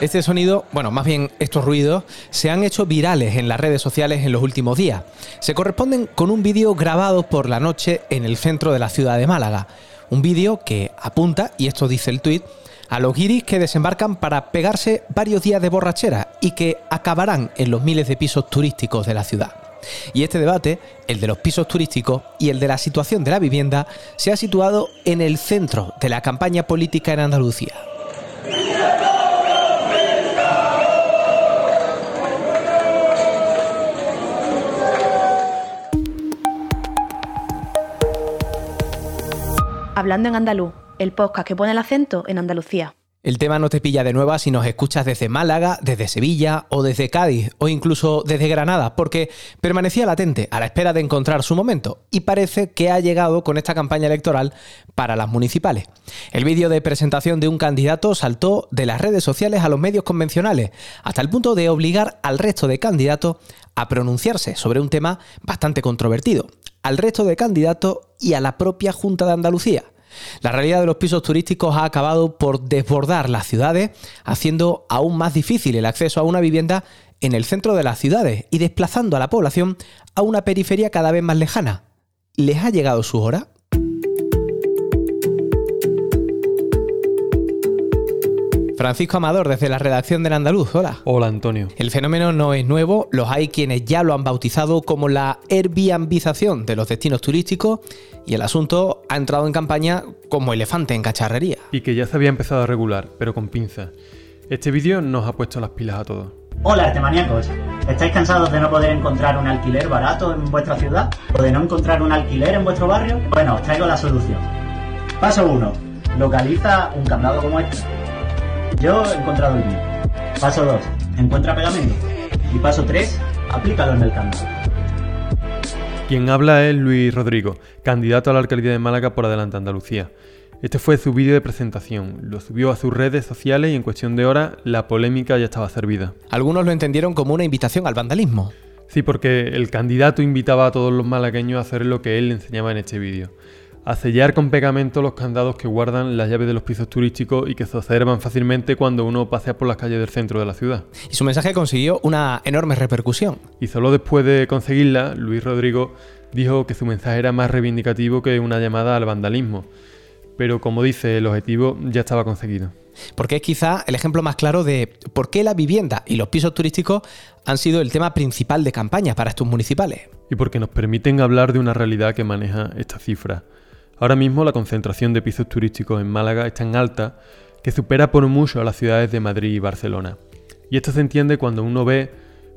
Este sonido, bueno, más bien estos ruidos, se han hecho virales en las redes sociales en los últimos días. Se corresponden con un vídeo grabado por la noche en el centro de la ciudad de Málaga. Un vídeo que apunta, y esto dice el tuit, a los guiris que desembarcan para pegarse varios días de borrachera y que acabarán en los miles de pisos turísticos de la ciudad. Y este debate, el de los pisos turísticos y el de la situación de la vivienda, se ha situado en el centro de la campaña política en Andalucía. Hablando en andaluz, el podcast que pone el acento en Andalucía. El tema no te pilla de nueva si nos escuchas desde Málaga, desde Sevilla o desde Cádiz o incluso desde Granada, porque permanecía latente a la espera de encontrar su momento y parece que ha llegado con esta campaña electoral para las municipales. El vídeo de presentación de un candidato saltó de las redes sociales a los medios convencionales, hasta el punto de obligar al resto de candidatos a pronunciarse sobre un tema bastante controvertido, al resto de candidatos y a la propia Junta de Andalucía. La realidad de los pisos turísticos ha acabado por desbordar las ciudades, haciendo aún más difícil el acceso a una vivienda en el centro de las ciudades y desplazando a la población a una periferia cada vez más lejana. ¿Les ha llegado su hora? Francisco Amador, desde la redacción del Andaluz. Hola. Hola, Antonio. El fenómeno no es nuevo, los hay quienes ya lo han bautizado como la Airbnbización de los destinos turísticos y el asunto ha entrado en campaña como elefante en cacharrería. Y que ya se había empezado a regular, pero con pinzas. Este vídeo nos ha puesto las pilas a todos. Hola, artemaníacos. ¿Estáis cansados de no poder encontrar un alquiler barato en vuestra ciudad? ¿O de no encontrar un alquiler en vuestro barrio? Bueno, os traigo la solución. Paso 1. Localiza un candado como este. Yo he encontrado el mío. Paso 2. Encuentra pegamento. Y paso 3. Aplícalo en el candado. Quien habla es Luis Rodrigo, candidato a la alcaldía de Málaga por Adelante Andalucía. Este fue su vídeo de presentación, lo subió a sus redes sociales y en cuestión de horas la polémica ya estaba servida. Algunos lo entendieron como una invitación al vandalismo. Sí, porque el candidato invitaba a todos los malagueños a hacer lo que él enseñaba en este vídeo a sellar con pegamento los candados que guardan las llaves de los pisos turísticos y que se observan fácilmente cuando uno pasea por las calles del centro de la ciudad. Y su mensaje consiguió una enorme repercusión. Y solo después de conseguirla, Luis Rodrigo dijo que su mensaje era más reivindicativo que una llamada al vandalismo. Pero como dice, el objetivo ya estaba conseguido. Porque es quizá el ejemplo más claro de por qué la vivienda y los pisos turísticos han sido el tema principal de campaña para estos municipales. Y porque nos permiten hablar de una realidad que maneja esta cifra. Ahora mismo la concentración de pisos turísticos en Málaga es tan alta que supera por mucho a las ciudades de Madrid y Barcelona. Y esto se entiende cuando uno ve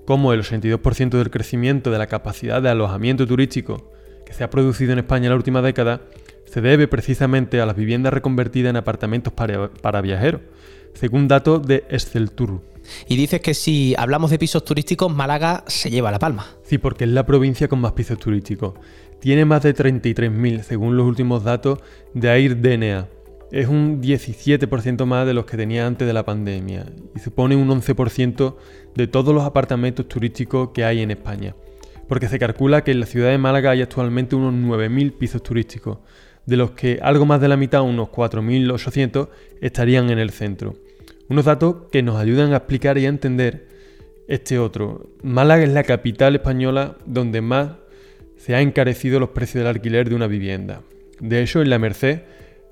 cómo el 82% del crecimiento de la capacidad de alojamiento turístico que se ha producido en España en la última década se debe precisamente a las viviendas reconvertidas en apartamentos para, viajeros, según datos de Exceltur. Y dices que si hablamos de pisos turísticos, Málaga se lleva la palma. Sí, porque es la provincia con más pisos turísticos tiene más de 33.000 según los últimos datos de AIR DNA. Es un 17% más de los que tenía antes de la pandemia y supone un 11% de todos los apartamentos turísticos que hay en España. Porque se calcula que en la ciudad de Málaga hay actualmente unos 9.000 pisos turísticos, de los que algo más de la mitad, unos 4.800, estarían en el centro. Unos datos que nos ayudan a explicar y a entender este otro. Málaga es la capital española donde más se han encarecido los precios del alquiler de una vivienda. De hecho, en la Merced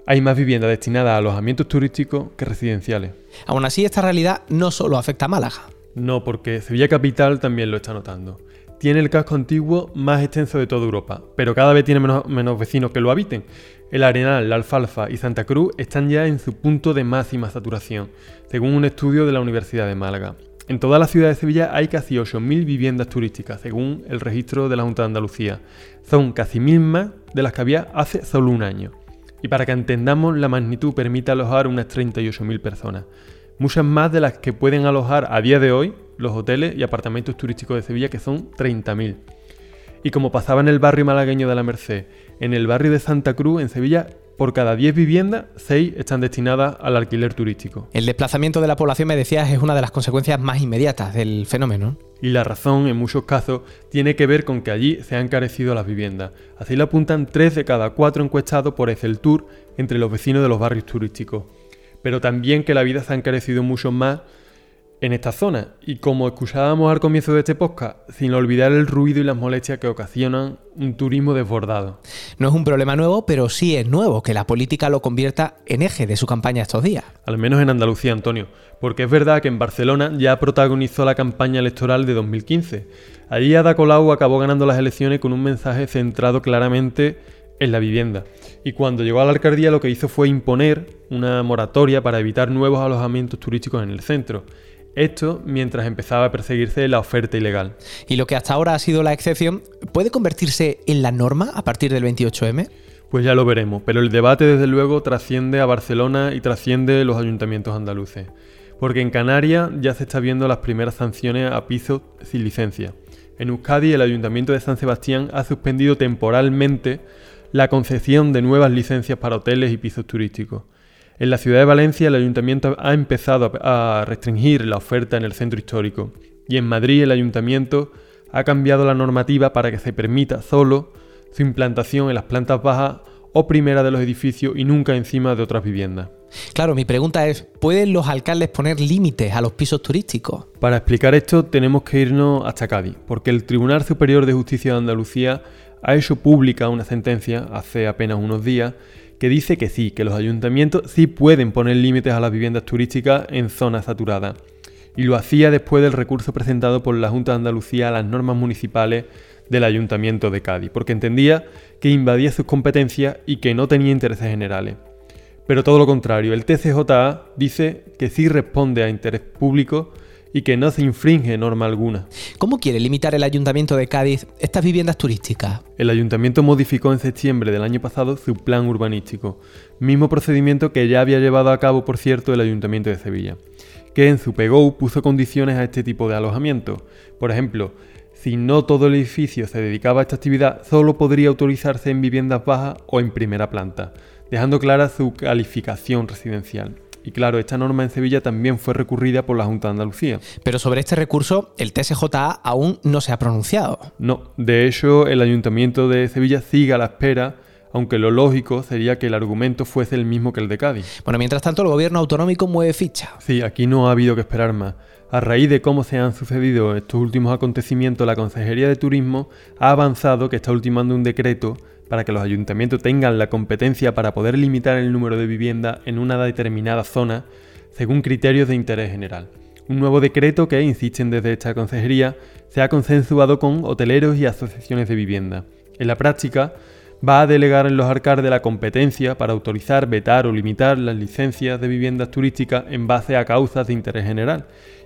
hay más viviendas destinadas a alojamientos turísticos que residenciales. Aún así, esta realidad no solo afecta a Málaga. No, porque Sevilla Capital también lo está notando. Tiene el casco antiguo más extenso de toda Europa, pero cada vez tiene menos, menos vecinos que lo habiten. El Arenal, la Alfalfa y Santa Cruz están ya en su punto de máxima saturación, según un estudio de la Universidad de Málaga. En toda la ciudad de Sevilla hay casi 8.000 viviendas turísticas, según el registro de la Junta de Andalucía. Son casi mil más de las que había hace solo un año. Y para que entendamos la magnitud, permite alojar unas 38.000 personas. Muchas más de las que pueden alojar a día de hoy los hoteles y apartamentos turísticos de Sevilla, que son 30.000. Y como pasaba en el barrio malagueño de la Merced, en el barrio de Santa Cruz, en Sevilla, por cada 10 viviendas, 6 están destinadas al alquiler turístico. El desplazamiento de la población, me decías, es una de las consecuencias más inmediatas del fenómeno. Y la razón, en muchos casos, tiene que ver con que allí se han encarecido las viviendas. Así lo apuntan 3 de cada 4 encuestados por Tour entre los vecinos de los barrios turísticos. Pero también que la vida se ha encarecido mucho más en esta zona. Y como escuchábamos al comienzo de este podcast, sin olvidar el ruido y las molestias que ocasionan un turismo desbordado. No es un problema nuevo, pero sí es nuevo que la política lo convierta en eje de su campaña estos días. Al menos en Andalucía, Antonio. Porque es verdad que en Barcelona ya protagonizó la campaña electoral de 2015. Allí Ada Colau acabó ganando las elecciones con un mensaje centrado claramente en la vivienda. Y cuando llegó a la alcaldía lo que hizo fue imponer una moratoria para evitar nuevos alojamientos turísticos en el centro. Esto mientras empezaba a perseguirse la oferta ilegal. Y lo que hasta ahora ha sido la excepción, ¿puede convertirse en la norma a partir del 28M? Pues ya lo veremos, pero el debate desde luego trasciende a Barcelona y trasciende los ayuntamientos andaluces. Porque en Canarias ya se está viendo las primeras sanciones a pisos sin licencia. En Euskadi el ayuntamiento de San Sebastián ha suspendido temporalmente la concesión de nuevas licencias para hoteles y pisos turísticos. En la ciudad de Valencia el ayuntamiento ha empezado a restringir la oferta en el centro histórico y en Madrid el ayuntamiento ha cambiado la normativa para que se permita solo su implantación en las plantas bajas o primeras de los edificios y nunca encima de otras viviendas. Claro, mi pregunta es, ¿pueden los alcaldes poner límites a los pisos turísticos? Para explicar esto tenemos que irnos hasta Cádiz, porque el Tribunal Superior de Justicia de Andalucía ha hecho pública una sentencia hace apenas unos días que dice que sí, que los ayuntamientos sí pueden poner límites a las viviendas turísticas en zonas saturadas. Y lo hacía después del recurso presentado por la Junta de Andalucía a las normas municipales del Ayuntamiento de Cádiz, porque entendía que invadía sus competencias y que no tenía intereses generales. Pero todo lo contrario, el TCJA dice que sí responde a interés público y que no se infringe norma alguna. ¿Cómo quiere limitar el Ayuntamiento de Cádiz estas viviendas turísticas? El Ayuntamiento modificó en septiembre del año pasado su plan urbanístico, mismo procedimiento que ya había llevado a cabo, por cierto, el Ayuntamiento de Sevilla, que en su PEGO puso condiciones a este tipo de alojamiento. Por ejemplo, si no todo el edificio se dedicaba a esta actividad, solo podría autorizarse en viviendas bajas o en primera planta, dejando clara su calificación residencial. Y claro, esta norma en Sevilla también fue recurrida por la Junta de Andalucía. Pero sobre este recurso, el TSJA aún no se ha pronunciado. No, de hecho, el Ayuntamiento de Sevilla sigue a la espera aunque lo lógico sería que el argumento fuese el mismo que el de Cádiz. Bueno, mientras tanto, el gobierno autonómico mueve ficha. Sí, aquí no ha habido que esperar más. A raíz de cómo se han sucedido estos últimos acontecimientos, la Consejería de Turismo ha avanzado que está ultimando un decreto para que los ayuntamientos tengan la competencia para poder limitar el número de viviendas en una determinada zona según criterios de interés general. Un nuevo decreto que, insisten desde esta consejería, se ha consensuado con hoteleros y asociaciones de vivienda. En la práctica, va a delegar en los alcaldes la competencia para autorizar, vetar o limitar las licencias de viviendas turísticas en base a causas de interés general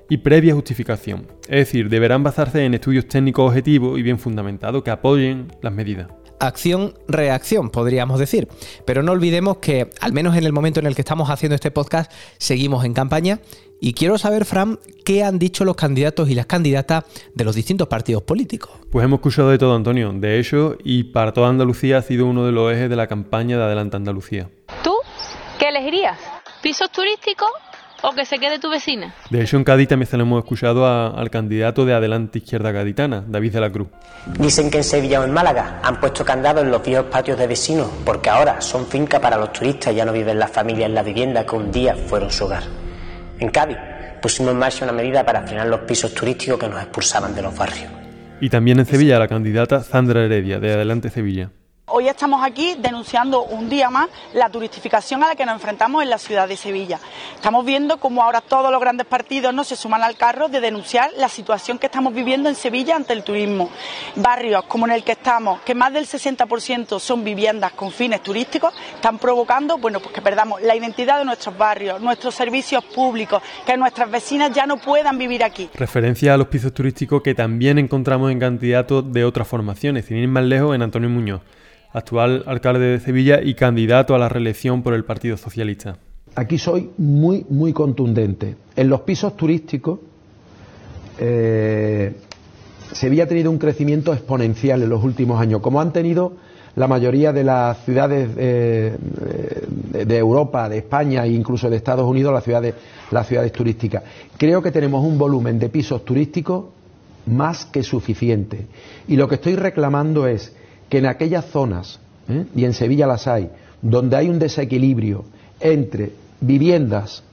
y previa justificación. Es decir, deberán basarse en estudios técnicos objetivos y bien fundamentados que apoyen las medidas acción-reacción, podríamos decir. Pero no olvidemos que, al menos en el momento en el que estamos haciendo este podcast, seguimos en campaña. Y quiero saber, Fran, qué han dicho los candidatos y las candidatas de los distintos partidos políticos. Pues hemos escuchado de todo, Antonio. De hecho, y para toda Andalucía ha sido uno de los ejes de la campaña de Adelante Andalucía. ¿Tú qué elegirías? ¿Pisos turísticos o que se quede tu vecina. De hecho, en Cádiz también se lo hemos escuchado al candidato de Adelante Izquierda Gaditana, David de la Cruz. Dicen que en Sevilla o en Málaga han puesto candados en los viejos patios de vecinos, porque ahora son fincas para los turistas y ya no viven las familias en la vivienda que un día fueron su hogar. En Cádiz pusimos en marcha una medida para frenar los pisos turísticos que nos expulsaban de los barrios. Y también en Sevilla la candidata Sandra Heredia, de Adelante Sevilla. Hoy estamos aquí denunciando un día más la turistificación a la que nos enfrentamos en la ciudad de Sevilla. Estamos viendo cómo ahora todos los grandes partidos no se suman al carro de denunciar la situación que estamos viviendo en Sevilla ante el turismo. Barrios como en el que estamos, que más del 60% son viviendas con fines turísticos, están provocando bueno, pues que perdamos la identidad de nuestros barrios, nuestros servicios públicos, que nuestras vecinas ya no puedan vivir aquí. Referencia a los pisos turísticos que también encontramos en candidatos de otras formaciones, sin ir más lejos en Antonio Muñoz actual alcalde de Sevilla y candidato a la reelección por el Partido Socialista. Aquí soy muy, muy contundente. En los pisos turísticos, eh, Sevilla ha tenido un crecimiento exponencial en los últimos años, como han tenido la mayoría de las ciudades eh, de Europa, de España e incluso de Estados Unidos, las ciudades, las ciudades turísticas. Creo que tenemos un volumen de pisos turísticos más que suficiente. Y lo que estoy reclamando es que en aquellas zonas, ¿eh? y en Sevilla las hay, donde hay un desequilibrio entre viviendas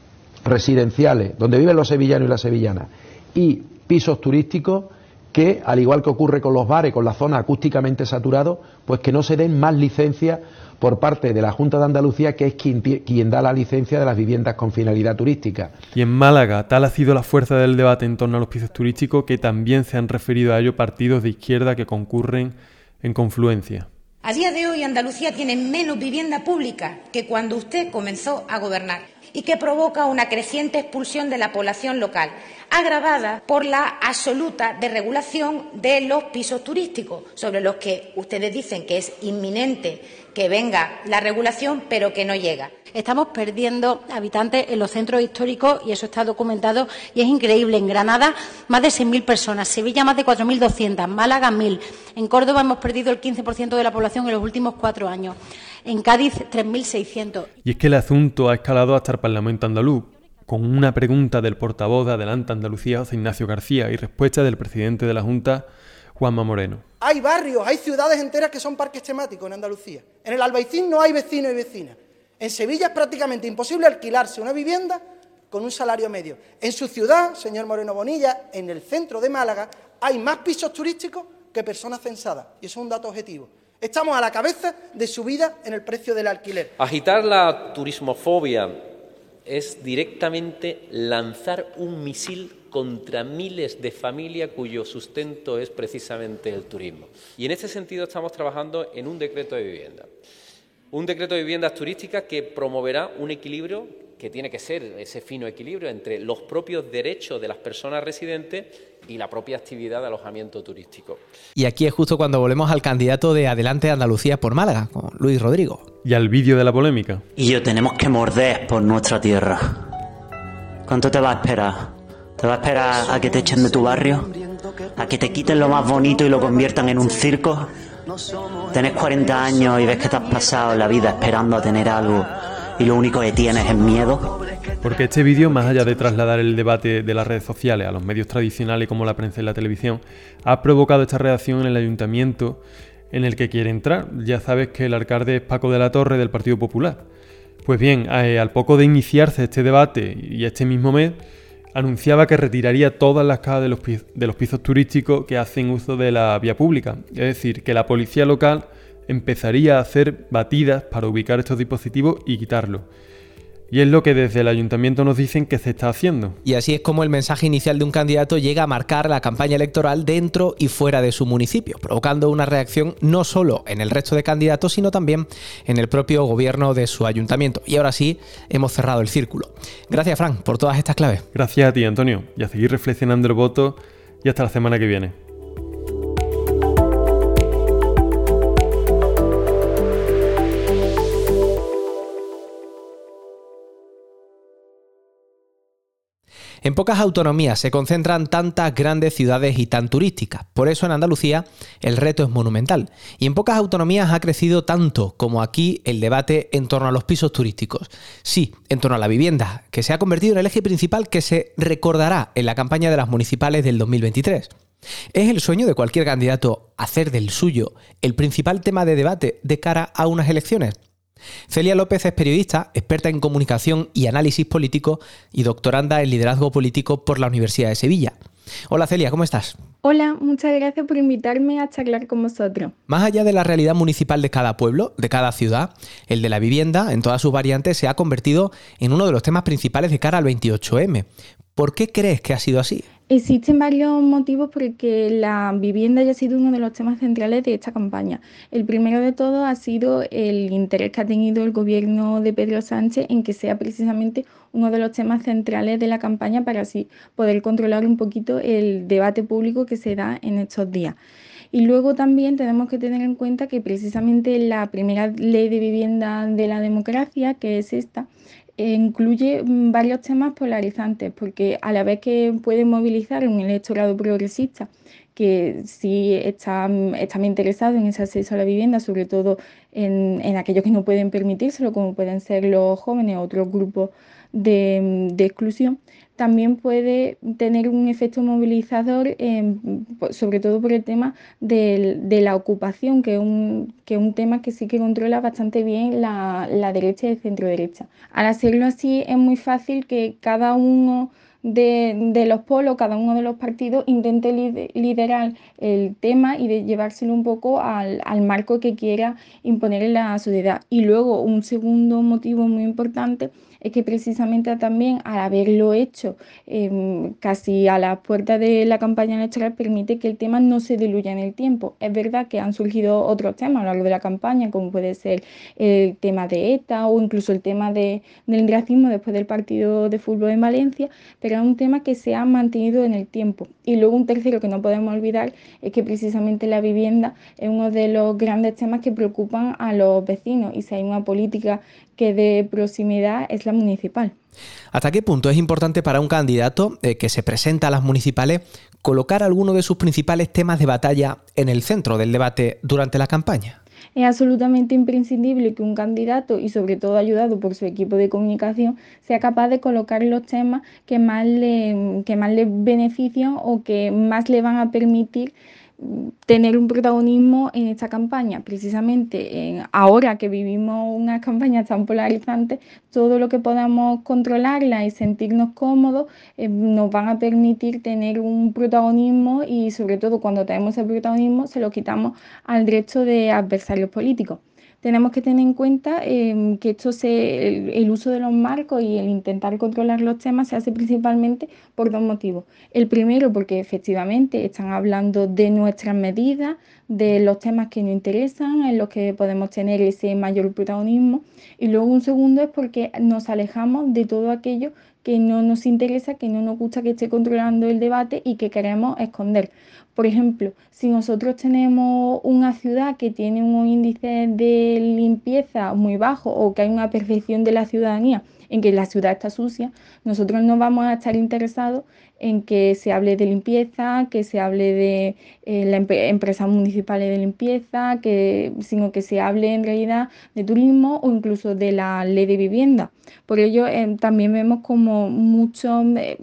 residenciales, donde viven los sevillanos y las sevillanas, y pisos turísticos que, al igual que ocurre con los bares, con la zona acústicamente saturados, pues que no se den más licencias por parte de la Junta de Andalucía, que es quien, quien, da la licencia de las viviendas con finalidad turística. Y en Málaga, tal ha sido la fuerza del debate en torno a los pisos turísticos que también se han referido a ello partidos de izquierda que concurren en confluencia. A día de hoy Andalucía tiene menos vivienda pública que cuando usted comenzó a gobernar y que provoca una creciente expulsión de la población local, agravada por la absoluta desregulación de los pisos turísticos, sobre los que ustedes dicen que es inminente que venga la regulación, pero que no llega. Estamos perdiendo habitantes en los centros históricos y eso está documentado y es increíble. En Granada, más de 6.000 personas, Sevilla, más de 4.200, Málaga, 1.000. En Córdoba hemos perdido el 15% de la población en los últimos cuatro años. En Cádiz, 3.600. Y es que el asunto ha escalado hasta el Parlamento andaluz, con una pregunta del portavoz de Adelante Andalucía, José Ignacio García, y respuesta del presidente de la Junta, Juanma Moreno. Hay barrios, hay ciudades enteras que son parques temáticos en Andalucía. En el Albaicín no hay vecinos y vecinas. En Sevilla es prácticamente imposible alquilarse una vivienda con un salario medio. En su ciudad, señor Moreno Bonilla, en el centro de Málaga, hay más pisos turísticos que personas censadas. Y eso es un dato objetivo. Estamos a la cabeza de subida en el precio del alquiler. Agitar la turismofobia es directamente lanzar un misil contra miles de familias cuyo sustento es precisamente el turismo. Y en este sentido estamos trabajando en un decreto de vivienda. Un decreto de viviendas turísticas que promoverá un equilibrio que tiene que ser ese fino equilibrio entre los propios derechos de las personas residentes y la propia actividad de alojamiento turístico. Y aquí es justo cuando volvemos al candidato de Adelante Andalucía por Málaga, con Luis Rodrigo. Y al vídeo de la polémica. Y yo tenemos que morder por nuestra tierra. ¿Cuánto te va a esperar? ¿Te va a esperar a que te echen de tu barrio? ¿A que te quiten lo más bonito y lo conviertan en un circo? Tenés 40 años y ves que te has pasado la vida esperando a tener algo y lo único que tienes es miedo. Porque este vídeo, más allá de trasladar el debate de las redes sociales a los medios tradicionales como la prensa y la televisión, ha provocado esta reacción en el ayuntamiento en el que quiere entrar. Ya sabes que el alcalde es Paco de la Torre del Partido Popular. Pues bien, eh, al poco de iniciarse este debate y este mismo mes, anunciaba que retiraría todas las cajas de los, de los pisos turísticos que hacen uso de la vía pública. Es decir, que la policía local empezaría a hacer batidas para ubicar estos dispositivos y quitarlos. Y es lo que desde el ayuntamiento nos dicen que se está haciendo. Y así es como el mensaje inicial de un candidato llega a marcar la campaña electoral dentro y fuera de su municipio, provocando una reacción no solo en el resto de candidatos, sino también en el propio gobierno de su ayuntamiento. Y ahora sí, hemos cerrado el círculo. Gracias, Frank, por todas estas claves. Gracias a ti, Antonio, y a seguir reflexionando el voto y hasta la semana que viene. En pocas autonomías se concentran tantas grandes ciudades y tan turísticas. Por eso en Andalucía el reto es monumental. Y en pocas autonomías ha crecido tanto como aquí el debate en torno a los pisos turísticos. Sí, en torno a la vivienda, que se ha convertido en el eje principal que se recordará en la campaña de las municipales del 2023. Es el sueño de cualquier candidato hacer del suyo el principal tema de debate de cara a unas elecciones. Celia López es periodista, experta en comunicación y análisis político y doctoranda en liderazgo político por la Universidad de Sevilla. Hola Celia, ¿cómo estás? Hola, muchas gracias por invitarme a charlar con vosotros. Más allá de la realidad municipal de cada pueblo, de cada ciudad, el de la vivienda, en todas sus variantes, se ha convertido en uno de los temas principales de cara al 28M. ¿Por qué crees que ha sido así? Existen varios motivos porque la vivienda ya ha sido uno de los temas centrales de esta campaña. El primero de todo ha sido el interés que ha tenido el gobierno de Pedro Sánchez en que sea precisamente uno de los temas centrales de la campaña para así poder controlar un poquito el debate público que se da en estos días. Y luego también tenemos que tener en cuenta que precisamente la primera ley de vivienda de la democracia, que es esta, incluye mm, varios temas polarizantes, porque a la vez que puede movilizar un electorado progresista que sí están, están interesados en ese acceso a la vivienda, sobre todo en, en aquellos que no pueden permitírselo, como pueden ser los jóvenes o otros grupos de, exclusión también puede tener un efecto movilizador, sobre todo por el tema de, la ocupación, que es, un, tema que sí que controla bastante bien la, derecha y el centro derecha. Al hacerlo así es muy fácil que cada uno de, los polos, cada uno de los partidos intente liderar el tema y de llevárselo un poco al, al marco que quiera imponer en la sociedad. Y luego un segundo motivo muy importante es que precisamente también al haberlo hecho em, casi a la puerta de la campaña electoral permite que el tema no se diluya en el tiempo. Es verdad que han surgido otros temas a lo largo de la campaña, como puede ser el tema de ETA o incluso el tema de, del racismo después del partido de fútbol en Valencia, pero es un tema que se ha mantenido en el tiempo. Y luego un tercero que no podemos olvidar es que precisamente la vivienda es uno de los grandes temas que preocupan a los vecinos y si hay una política que de proximidad es la municipal. ¿Hasta qué punto es importante para un candidato eh, que se presenta a las municipales colocar alguno de sus principales temas de batalla en el centro del debate durante la campaña? Es absolutamente imprescindible que un candidato, y sobre todo ayudado por su equipo de comunicación, sea capaz de colocar los temas que más le, que más le benefician o que más le van a permitir tener un protagonismo en esta campaña. Precisamente en, ahora que vivimos una campaña tan polarizante, todo lo que podamos controlarla y sentirnos cómodos eh, nos van a permitir tener un protagonismo y sobre todo cuando tenemos el protagonismo se lo quitamos al resto de adversarios políticos tenemos que tener en cuenta em, que esto se, el, uso de los marcos y el intentar controlar los temas se hace principalmente por dos motivos. El primero, porque efectivamente están hablando de nuestras medidas, de los temas que nos interesan, en los que podemos tener ese mayor protagonismo. Y luego un segundo es porque nos alejamos de todo aquello que no nos interesa, que no nos gusta que esté controlando el debate y que queremos esconder. Por ejemplo, si nosotros tenemos una ciudad que tiene un índice de limpieza muy bajo o que hay una percepción de la ciudadanía en que la ciudad está sucia, nosotros no vamos a estar interesados en que se hable de limpieza, que se hable de eh, las empresas municipales de limpieza, que, sino que se hable en realidad de turismo o incluso de la ley de vivienda. Por ello, eh, también vemos como muchos eh,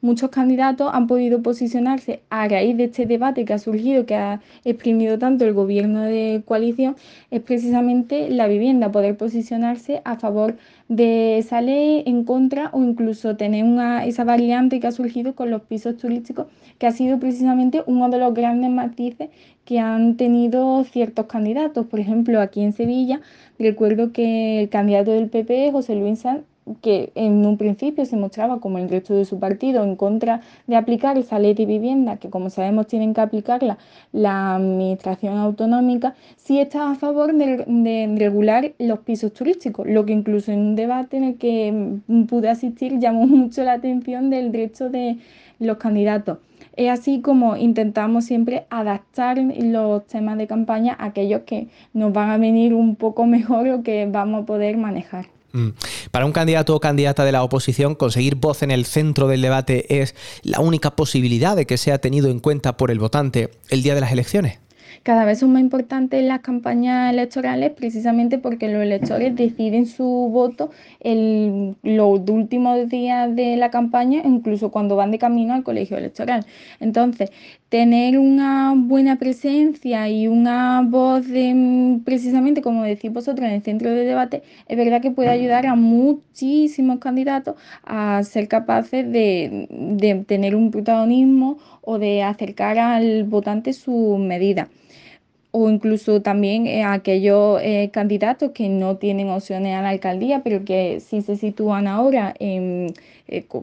muchos candidatos han podido posicionarse a raíz de este debate que ha surgido, que ha exprimido tanto el gobierno de coalición, es precisamente la vivienda, poder posicionarse a favor de esa ley, en contra o incluso tener una, esa variante que ha surgido con los pisos turísticos, que ha sido precisamente uno de los grandes matices que han tenido ciertos candidatos. Por ejemplo, aquí en Sevilla, recuerdo que el candidato del PP, José Luis Sanz, que en un principio se mostraba como el resto de su partido en contra de aplicar esa ley de vivienda, que como sabemos tienen que aplicarla la administración autonómica, sí está a favor de, regular los pisos turísticos, lo que incluso en un debate en el que pude asistir llamó mucho la atención del resto de los candidatos. Es así como intentamos siempre adaptar los temas de campaña a aquellos que nos van a venir un poco mejor o que vamos a poder manejar. Mm. Para un candidato o candidata de la oposición, conseguir voz en el centro del debate es la única posibilidad de que sea tenido en cuenta por el votante el día de las elecciones cada vez son más importantes las campañas electorales precisamente porque los electores deciden su voto en los últimos días de la campaña, incluso cuando van de camino al colegio electoral. Entonces, tener una buena presencia y una voz de, precisamente, como decís vosotros, en el centro de debate, es verdad que puede ayudar a muchísimos candidatos a ser capaces de, de tener un protagonismo o de acercar al votante sus medidas o incluso también eh, aquellos eh, candidatos que no tienen opciones a la alcaldía, pero que sí se sitúan ahora eh,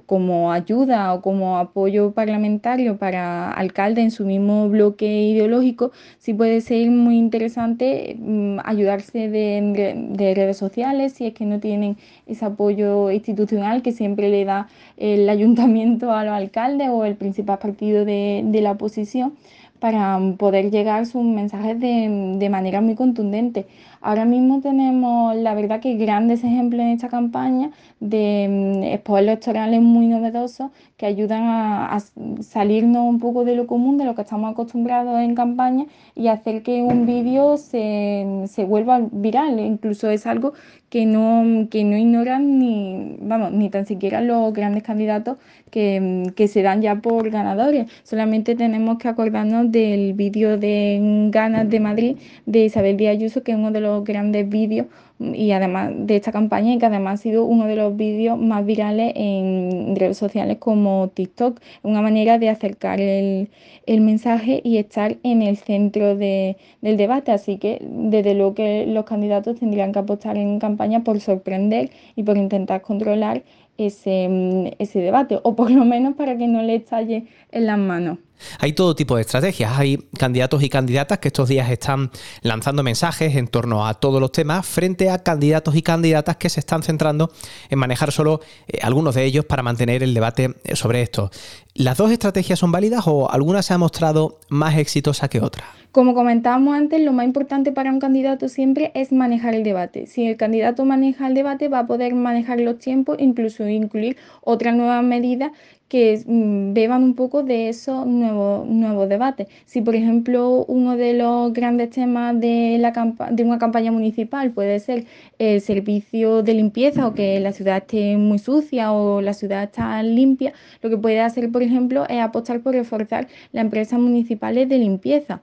como ayuda o como apoyo parlamentario para alcalde en su mismo bloque ideológico, sí puede ser muy interesante mm, ayudarse de, de, redes sociales si es que no tienen ese apoyo institucional que siempre le da el ayuntamiento a los alcaldes o el principal partido de la oposición para poder llegar sus mensajes de, de manera muy contundente. Ahora mismo tenemos, la verdad, que grandes ejemplos en esta campaña de spots mm, electorales muy novedosos que ayudan a, salirnos un poco de lo común, de lo que estamos acostumbrados en campaña y hacer que un vídeo se, se vuelva viral. Incluso es algo que no, que no ignoran ni, vamos, ni tan siquiera los grandes candidatos que, que se dan ya por ganadores. Solamente tenemos que acordarnos del vídeo de Ganas de Madrid de Isabel Díaz Ayuso, que es uno de los grandes vídeos y además de esta campaña y que además ha sido uno de los vídeos más virales en redes sociales como TikTok, una manera de acercar el, mensaje y estar en el centro del debate. Así que desde luego que los candidatos tendrían que apostar en campaña por sorprender y por intentar controlar ese, ese debate, o por lo menos para que no le estalle en las manos. Hay todo tipo de estrategias. Hay candidatos y candidatas que estos días están lanzando mensajes en torno a todos los temas frente a candidatos y candidatas que se están centrando en manejar solo eh, algunos de ellos para mantener el debate eh, sobre esto. ¿Las dos estrategias son válidas o alguna se ha mostrado más exitosa que otra? Como comentábamos antes, lo más importante para un candidato siempre es manejar el debate. Si el candidato maneja el debate, va a poder manejar los tiempos, incluso incluir otras nuevas medidas que mm, beban un poco de esos nuevos, nuevos debates. Si, por ejemplo, uno de los grandes temas de, la de una campaña municipal puede ser el servicio de limpieza o que la ciudad esté muy sucia o la ciudad está limpia, lo que puede hacer, por ejemplo, es apostar por reforzar las empresas municipales de limpieza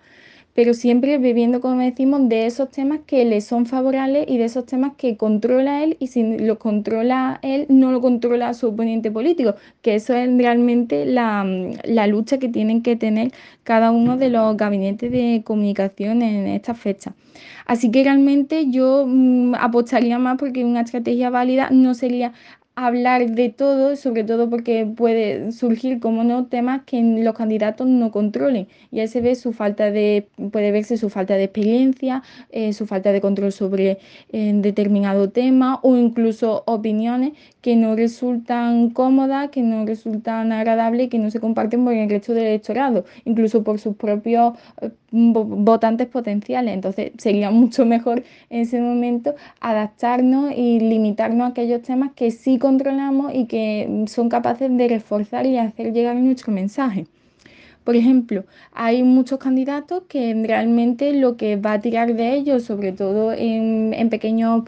pero siempre bebiendo, como decimos, de esos temas que le son favorables y de esos temas que controla él y si lo controla él, no lo controla su oponente político, que eso es realmente la, lucha que tienen que tener cada uno de los gabinetes de comunicación en esta fecha. Así que realmente yo mm, apostaría más porque una estrategia válida no sería hablar de todo, sobre todo porque puede surgir, como no, temas que los candidatos no controlen. Y ahí se ve su falta de, puede verse su falta de experiencia, eh, su falta de control sobre eh, determinado tema o incluso opiniones que no resultan cómodas, que no resultan agradables, que no se comparten por el resto del electorado, incluso por sus propios eh, votantes potenciales. Entonces sería mucho mejor en ese momento adaptarnos y limitarnos a aquellos temas que sí controlamos y que son capaces de reforzar y hacer llegar nuestro mensaje. Por ejemplo, hay muchos candidatos que realmente lo que va a tirar de ellos, sobre todo en, pequeños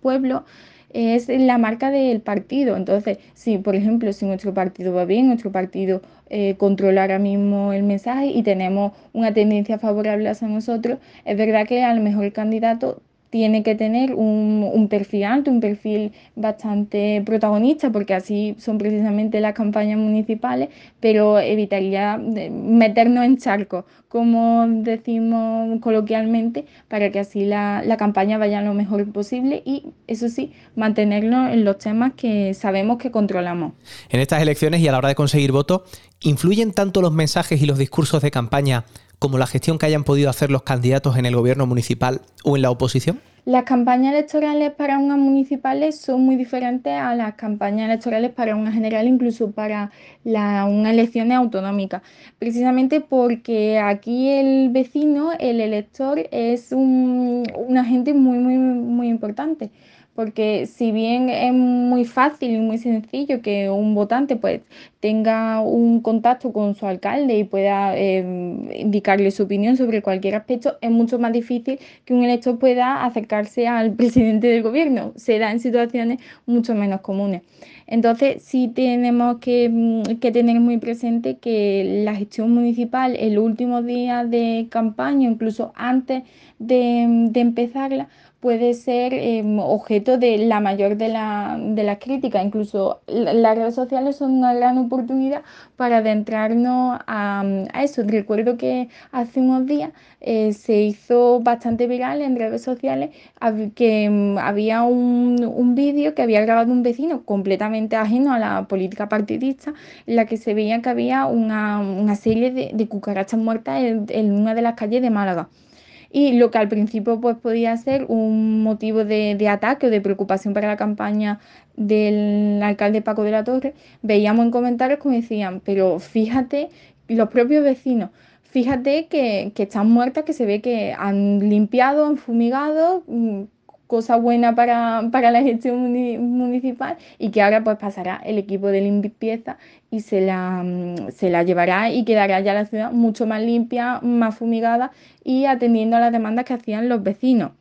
pueblos, es la marca del partido. Entonces, si por ejemplo, si nuestro partido va bien, nuestro partido eh, controla ahora mismo el mensaje y tenemos una tendencia favorable hacia nosotros, es verdad que a lo mejor el candidato tiene que tener un, perfil alto, un perfil bastante protagonista, porque así son precisamente las campañas municipales, pero evitaría meternos en charcos, como decimos coloquialmente, para que así la campaña vaya lo mejor posible y, eso sí, mantenernos en los temas que sabemos que controlamos. En estas elecciones y a la hora de conseguir votos, ¿influyen tanto los mensajes y los discursos de campaña como la gestión que hayan podido hacer los candidatos en el gobierno municipal o en la oposición? Las campañas electorales para unas municipales son muy diferentes a las campañas electorales para una general, incluso para la, una elección autonómica, precisamente porque aquí el vecino, el elector, es un, un agente muy, muy, muy importante porque si bien es muy fácil y muy sencillo que un votante pues tenga un contacto con su alcalde y pueda em, indicarle su opinión sobre cualquier aspecto, es mucho más difícil que un elector pueda acercarse al presidente del gobierno. Se da en situaciones mucho menos comunes. Entonces sí tenemos que, mm, tener muy presente que la gestión municipal, el último día de campaña, incluso antes de, de empezarla, puede ser em, objeto de la mayor de, la, de las críticas. Incluso las redes sociales son una gran oportunidad para adentrarnos a, eso. Recuerdo que hace unos días eh, se hizo bastante viral en redes sociales que em, había un, un vídeo que había grabado un vecino completamente ajeno a la política partidista, en la que se veía que había una, serie de, cucarachas muertas en una de las calles de Málaga y lo que al principio pues podía ser un motivo de, ataque o de preocupación para la campaña del alcalde Paco de la Torre, veíamos en comentarios como decían, pero fíjate, los propios vecinos, fíjate que, que están muertas, que se ve que han limpiado, han fumigado, mm, cosa buena para, la gestión municipal y que ahora pues pasará el equipo de limpieza y se la, mm, se la llevará y quedará ya la ciudad mucho más limpia, más fumigada y atendiendo a las demandas que hacían los vecinos.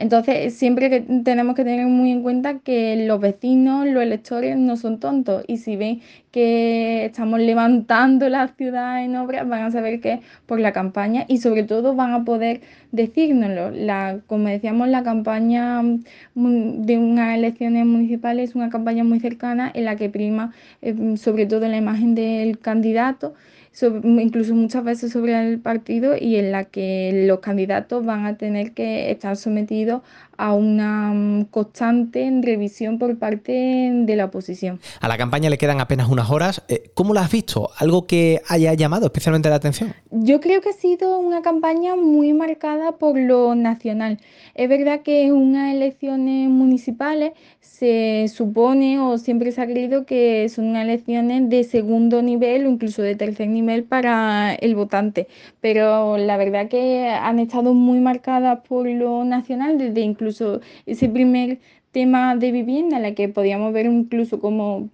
Entonces, siempre que tenemos que tener muy en cuenta que los vecinos, los electores no son tontos y si ven que estamos levantando la ciudad en obras, van a saber que por la campaña y sobre todo van a poder decírnoslo. La, como decíamos, la campaña mm, de unas elecciones municipales es una campaña muy cercana en la que prima eh, sobre todo la imagen del candidato incluso muchas veces sobre el partido y en la que los candidatos van a tener que estar sometidos a una mm, constante revisión por parte de la oposición. A la campaña le quedan apenas unas horas. Eh, ¿Cómo la has visto? ¿Algo que haya llamado especialmente la atención? Yo creo que ha sido una campaña muy marcada por lo nacional. Es verdad que en unas elecciones municipales se supone o siempre se ha creído que son unas elecciones de segundo nivel o incluso de tercer nivel para el votante, pero la verdad que han estado muy marcadas por lo nacional desde incluso ese primer tema de vivienda, en la que podíamos ver incluso como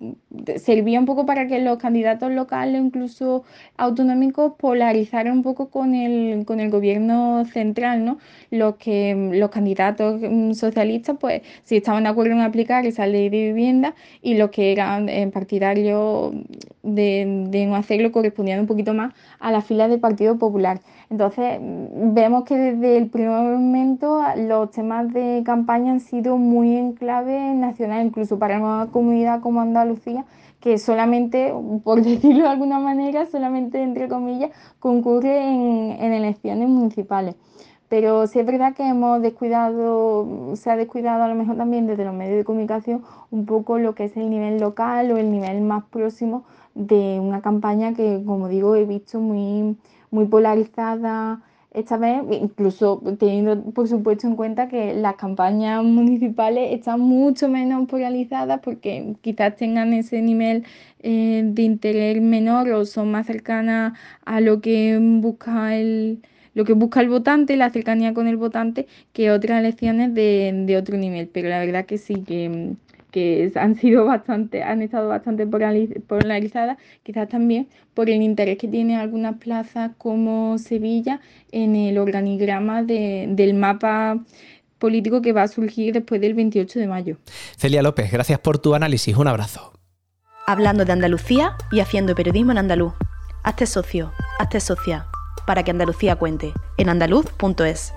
servía un poco para que los candidatos locales, incluso autonómicos, polarizaran un poco con el, con el gobierno central, ¿no? Los que los candidatos mm, socialistas, pues, si estaban de acuerdo en aplicar esa ley de vivienda y los que eran eh, partidarios de, de no hacerlo correspondían un poquito más a la fila del Partido Popular. Entonces, mm, vemos que desde el primer momento los temas de campaña han sido muy en clave nacional, incluso para una comunidad como Andalucía, que solamente, por decirlo de alguna manera, solamente entre comillas, concurre en, en elecciones municipales. Pero sí es verdad que hemos descuidado, se ha descuidado a lo mejor también desde los medios de comunicación un poco lo que es el nivel local o el nivel más próximo de una campaña que, como digo, he visto muy, muy polarizada esta vez, incluso teniendo por supuesto en cuenta que las campañas municipales están mucho menos polarizadas porque quizás tengan ese nivel eh, de interés menor o son más cercanas a lo que busca el lo que busca el votante, la cercanía con el votante, que otras elecciones de, de otro nivel. Pero la verdad que sí, que, que han sido bastante, han estado bastante polarizadas, quizás también por el interés que tiene algunas plazas como Sevilla en el organigrama del mapa político que va a surgir después del 28 de mayo. Celia López, gracias por tu análisis, un abrazo. Hablando de Andalucía y haciendo periodismo en andaluz. Hazte socio, hazte socia, para que Andalucía cuente, en andaluz.es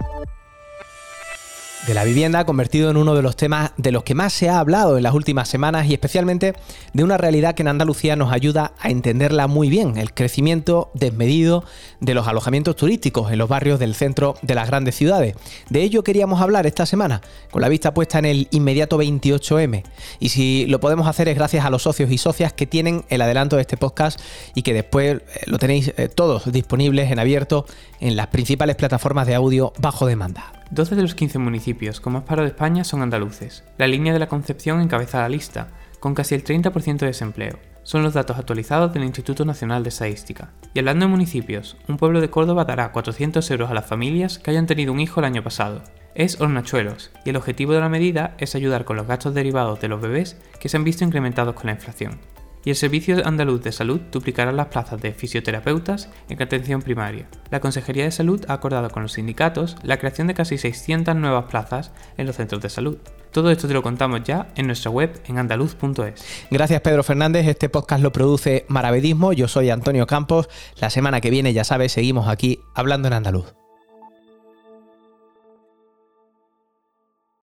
de la vivienda convertido en uno de los temas de los que más se ha hablado en las últimas semanas y especialmente de una realidad que en Andalucía nos ayuda a entenderla muy bien, el crecimiento desmedido de los alojamientos turísticos en los barrios del centro de las grandes ciudades. De ello queríamos hablar esta semana, con la vista puesta en el inmediato 28M. Y si lo podemos hacer es gracias a los socios y socias que tienen el adelanto de este podcast y que después eh, lo tenéis eh, todos disponibles en abierto en las principales plataformas de audio bajo demanda. 12 de los 15 municipios con más paro de España son andaluces. La línea de la Concepción encabeza la lista, con casi el 30% de desempleo. Son los datos actualizados del Instituto Nacional de Estadística. Y hablando de municipios, un pueblo de Córdoba dará 400 euros a las familias que hayan tenido un hijo el año pasado. Es Hornachuelos, y el objetivo de la medida es ayudar con los gastos derivados de los bebés que se han visto incrementados con la inflación y el Servicio Andaluz de Salud duplicará las plazas de fisioterapeutas en atención primaria. La Consejería de Salud ha acordado con los sindicatos la creación de casi 600 nuevas plazas en los centros de salud. Todo esto te lo contamos ya en nuestra web en andaluz.es. Gracias Pedro Fernández, este podcast lo produce Maravedismo, yo soy Antonio Campos, la semana que viene ya sabes seguimos aquí hablando en andaluz.